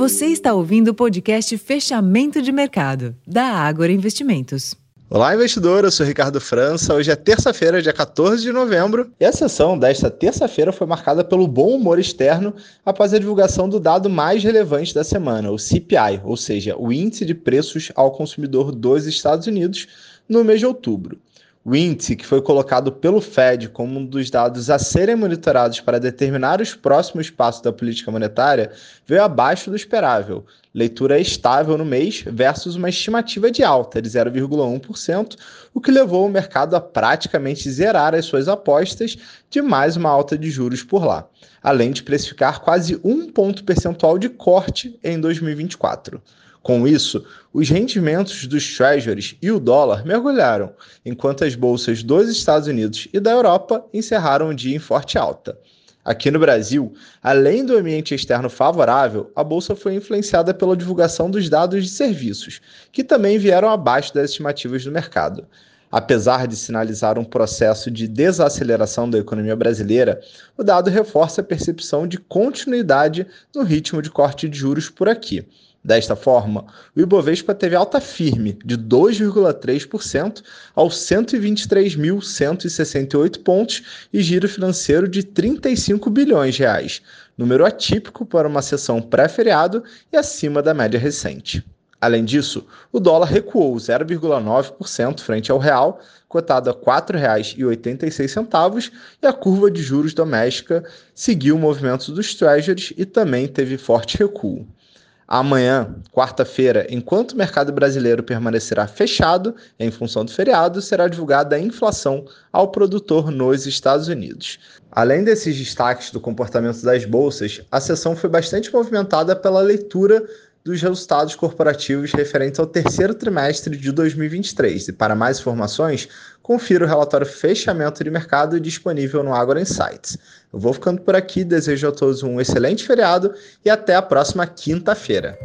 Você está ouvindo o podcast Fechamento de Mercado, da Ágora Investimentos. Olá, investidor. Eu sou Ricardo França. Hoje é terça-feira, dia 14 de novembro, e a sessão desta terça-feira foi marcada pelo bom humor externo após a divulgação do dado mais relevante da semana, o CPI, ou seja, o Índice de Preços ao Consumidor dos Estados Unidos, no mês de outubro. O índice, que foi colocado pelo Fed como um dos dados a serem monitorados para determinar os próximos passos da política monetária, veio abaixo do esperável. Leitura estável no mês versus uma estimativa de alta de 0,1%, o que levou o mercado a praticamente zerar as suas apostas de mais uma alta de juros por lá, além de precificar quase um ponto percentual de corte em 2024. Com isso, os rendimentos dos treasuries e o dólar mergulharam, enquanto as bolsas dos Estados Unidos e da Europa encerraram o dia em forte alta. Aqui no Brasil, além do ambiente externo favorável, a bolsa foi influenciada pela divulgação dos dados de serviços, que também vieram abaixo das estimativas do mercado. Apesar de sinalizar um processo de desaceleração da economia brasileira, o dado reforça a percepção de continuidade no ritmo de corte de juros por aqui. Desta forma, o Ibovespa teve alta firme de 2,3% aos 123.168 pontos e giro financeiro de 35 bilhões de reais, número atípico para uma sessão pré-feriado e acima da média recente. Além disso, o dólar recuou 0,9% frente ao real, cotado a R$ 4,86, e a curva de juros doméstica seguiu o movimento dos treasuries e também teve forte recuo. Amanhã, quarta-feira, enquanto o mercado brasileiro permanecerá fechado em função do feriado, será divulgada a inflação ao produtor nos Estados Unidos. Além desses destaques do comportamento das bolsas, a sessão foi bastante movimentada pela leitura dos resultados corporativos referentes ao terceiro trimestre de 2023. E para mais informações, confira o relatório Fechamento de Mercado disponível no Agora Insights. Eu vou ficando por aqui, desejo a todos um excelente feriado e até a próxima quinta-feira.